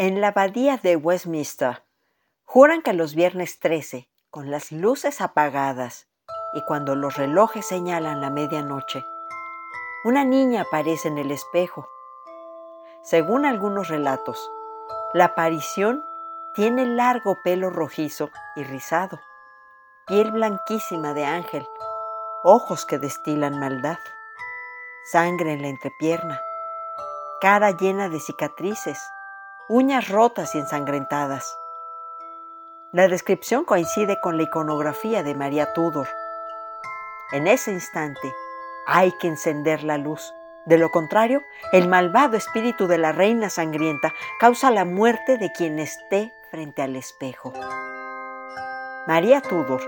En la abadía de Westminster juran que los viernes 13, con las luces apagadas y cuando los relojes señalan la medianoche, una niña aparece en el espejo. Según algunos relatos, la aparición tiene largo pelo rojizo y rizado, piel blanquísima de ángel, ojos que destilan maldad, sangre en la entrepierna, cara llena de cicatrices, uñas rotas y ensangrentadas. La descripción coincide con la iconografía de María Tudor. En ese instante hay que encender la luz. De lo contrario, el malvado espíritu de la reina sangrienta causa la muerte de quien esté frente al espejo. María Tudor,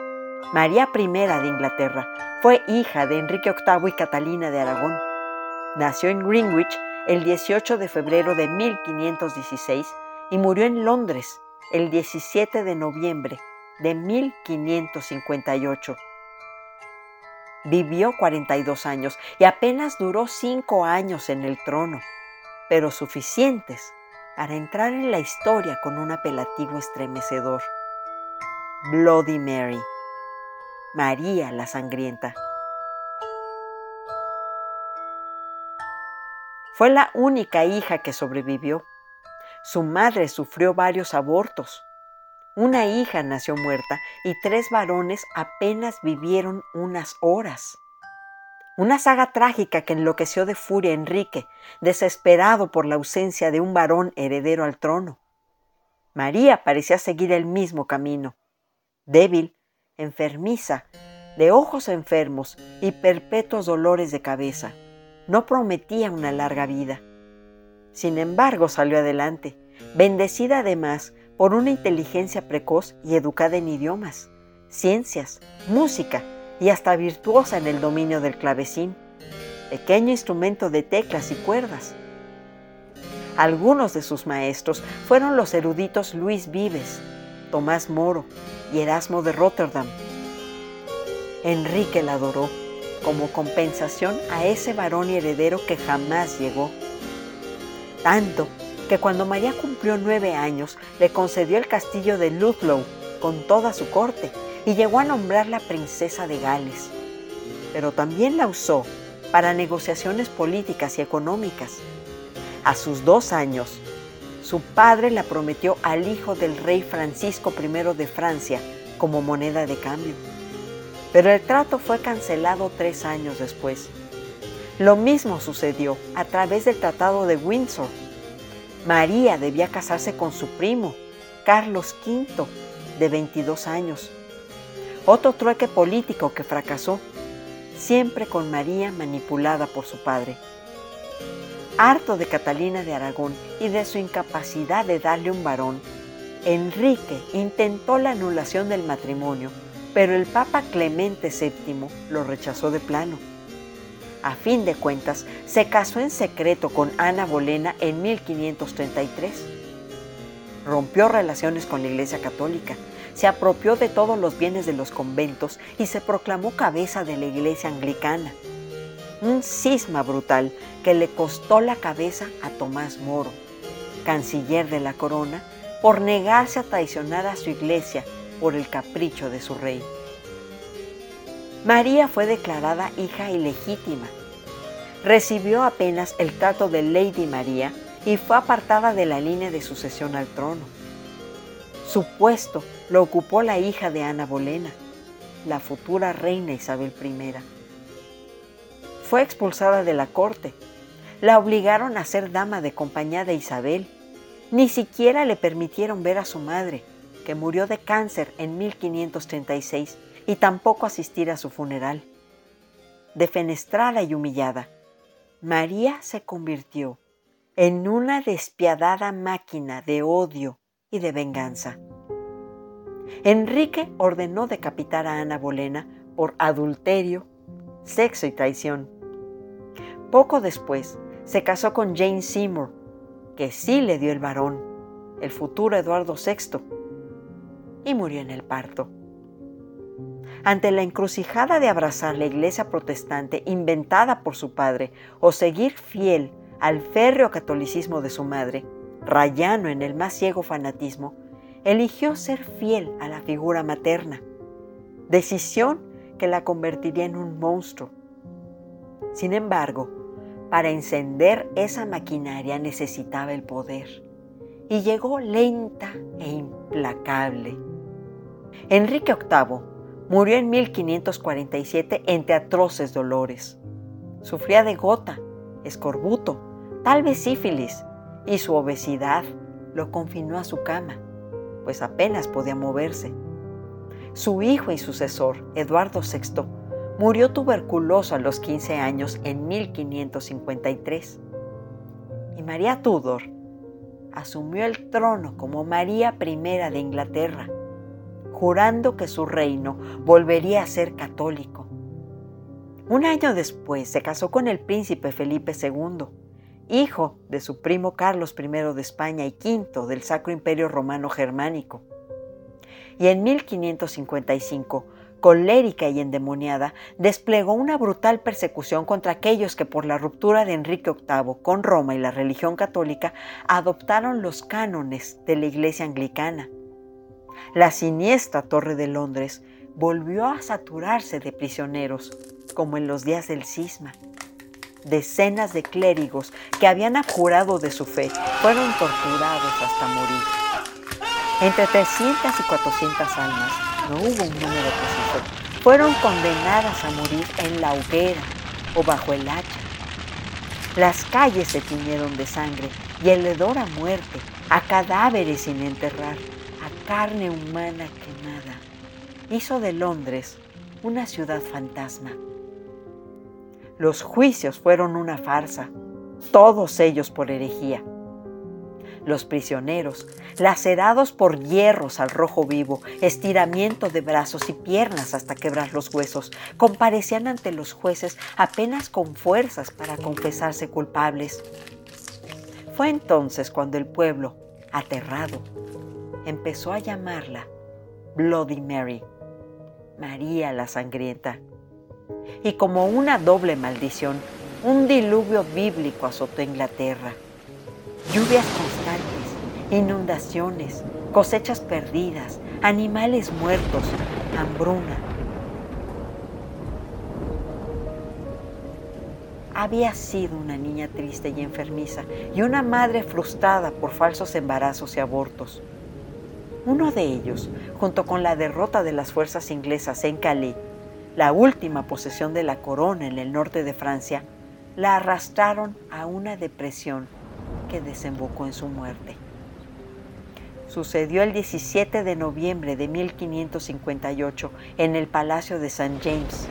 María I de Inglaterra, fue hija de Enrique VIII y Catalina de Aragón. Nació en Greenwich el 18 de febrero de 1516 y murió en Londres el 17 de noviembre de 1558. Vivió 42 años y apenas duró 5 años en el trono, pero suficientes para entrar en la historia con un apelativo estremecedor. Bloody Mary, María la Sangrienta. Fue la única hija que sobrevivió. Su madre sufrió varios abortos. Una hija nació muerta y tres varones apenas vivieron unas horas. Una saga trágica que enloqueció de furia a Enrique, desesperado por la ausencia de un varón heredero al trono. María parecía seguir el mismo camino, débil, enfermiza, de ojos enfermos y perpetuos dolores de cabeza no prometía una larga vida. Sin embargo, salió adelante, bendecida además por una inteligencia precoz y educada en idiomas, ciencias, música y hasta virtuosa en el dominio del clavecín, pequeño instrumento de teclas y cuerdas. Algunos de sus maestros fueron los eruditos Luis Vives, Tomás Moro y Erasmo de Rotterdam. Enrique la adoró como compensación a ese varón y heredero que jamás llegó. Tanto que cuando María cumplió nueve años le concedió el castillo de Ludlow con toda su corte y llegó a nombrarla princesa de Gales. Pero también la usó para negociaciones políticas y económicas. A sus dos años, su padre la prometió al hijo del rey Francisco I de Francia como moneda de cambio pero el trato fue cancelado tres años después. Lo mismo sucedió a través del Tratado de Windsor. María debía casarse con su primo, Carlos V, de 22 años. Otro trueque político que fracasó, siempre con María manipulada por su padre. Harto de Catalina de Aragón y de su incapacidad de darle un varón, Enrique intentó la anulación del matrimonio pero el Papa Clemente VII lo rechazó de plano. A fin de cuentas, se casó en secreto con Ana Bolena en 1533. Rompió relaciones con la Iglesia Católica, se apropió de todos los bienes de los conventos y se proclamó cabeza de la Iglesia Anglicana. Un cisma brutal que le costó la cabeza a Tomás Moro, canciller de la corona, por negarse a traicionar a su iglesia por el capricho de su rey. María fue declarada hija ilegítima. Recibió apenas el trato de Lady María y fue apartada de la línea de sucesión al trono. Su puesto lo ocupó la hija de Ana Bolena, la futura reina Isabel I. Fue expulsada de la corte. La obligaron a ser dama de compañía de Isabel. Ni siquiera le permitieron ver a su madre, que murió de cáncer en 1536, y tampoco asistir a su funeral. Defenestrada y humillada, María se convirtió en una despiadada máquina de odio y de venganza. Enrique ordenó decapitar a Ana Bolena por adulterio, sexo y traición. Poco después se casó con Jane Seymour, que sí le dio el varón, el futuro Eduardo VI, y murió en el parto. Ante la encrucijada de abrazar la iglesia protestante inventada por su padre o seguir fiel al férreo catolicismo de su madre, rayano en el más ciego fanatismo, eligió ser fiel a la figura materna, decisión que la convertiría en un monstruo. Sin embargo, para encender esa maquinaria necesitaba el poder y llegó lenta e implacable. Enrique VIII murió en 1547 entre atroces dolores. Sufría de gota, escorbuto, tal vez sífilis, y su obesidad lo confinó a su cama, pues apenas podía moverse. Su hijo y sucesor, Eduardo VI, murió tuberculoso a los 15 años en 1553. Y María Tudor asumió el trono como María I de Inglaterra, jurando que su reino volvería a ser católico. Un año después se casó con el príncipe Felipe II, hijo de su primo Carlos I de España y quinto del Sacro Imperio Romano Germánico. Y en 1555, colérica y endemoniada, desplegó una brutal persecución contra aquellos que por la ruptura de Enrique VIII con Roma y la religión católica adoptaron los cánones de la Iglesia anglicana. La siniestra Torre de Londres volvió a saturarse de prisioneros, como en los días del cisma decenas de clérigos que habían abjurado de su fe fueron torturados hasta morir. Entre 300 y 400 almas, no hubo un número preciso, fueron condenadas a morir en la hoguera o bajo el hacha. Las calles se tiñeron de sangre y el hedor a muerte, a cadáveres sin enterrar, a carne humana quemada, hizo de Londres una ciudad fantasma. Los juicios fueron una farsa, todos ellos por herejía. Los prisioneros, lacerados por hierros al rojo vivo, estiramiento de brazos y piernas hasta quebrar los huesos, comparecían ante los jueces apenas con fuerzas para confesarse culpables. Fue entonces cuando el pueblo, aterrado, empezó a llamarla Bloody Mary, María la Sangrienta y como una doble maldición, un diluvio bíblico azotó Inglaterra. Lluvias constantes, inundaciones, cosechas perdidas, animales muertos, hambruna. Había sido una niña triste y enfermiza y una madre frustrada por falsos embarazos y abortos. Uno de ellos, junto con la derrota de las fuerzas inglesas en Calais, la última posesión de la corona en el norte de Francia, la arrastraron a una depresión que desembocó en su muerte. Sucedió el 17 de noviembre de 1558 en el Palacio de St. James.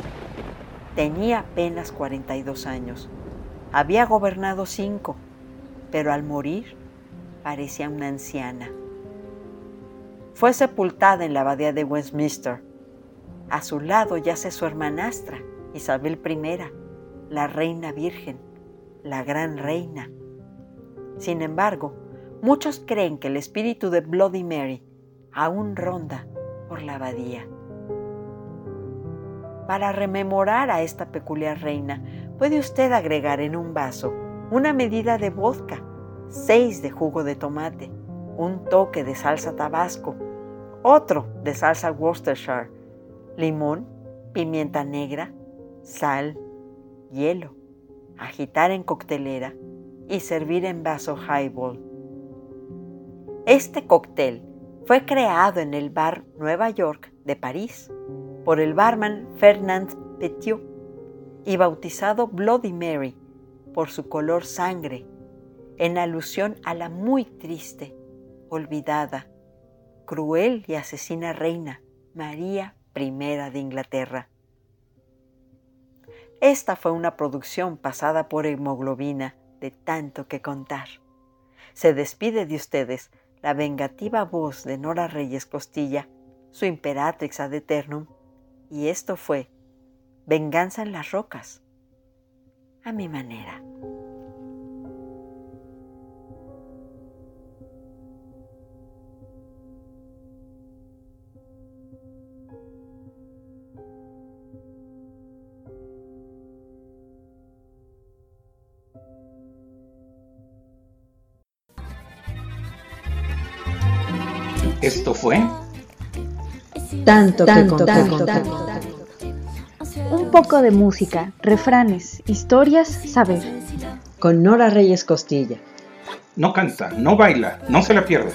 Tenía apenas 42 años. Había gobernado cinco, pero al morir parecía una anciana. Fue sepultada en la abadía de Westminster a su lado yace su hermanastra, Isabel I, la reina virgen, la gran reina. Sin embargo, muchos creen que el espíritu de Bloody Mary aún ronda por la abadía. Para rememorar a esta peculiar reina, puede usted agregar en un vaso una medida de vodka, seis de jugo de tomate, un toque de salsa tabasco, otro de salsa Worcestershire, limón, pimienta negra, sal, hielo, agitar en coctelera y servir en vaso highball. Este cóctel fue creado en el bar Nueva York de París por el barman Fernand Petiot y bautizado Bloody Mary por su color sangre, en alusión a la muy triste, olvidada, cruel y asesina reina María Primera de Inglaterra. Esta fue una producción pasada por hemoglobina de tanto que contar. Se despide de ustedes la vengativa voz de Nora Reyes Costilla, su imperatrix ad eternum, y esto fue Venganza en las Rocas, a mi manera. Esto fue tanto, tanto, tanto, Un poco de música, refranes, historias, saber. Con Nora Reyes Costilla. No canta, no baila, no se la pierda.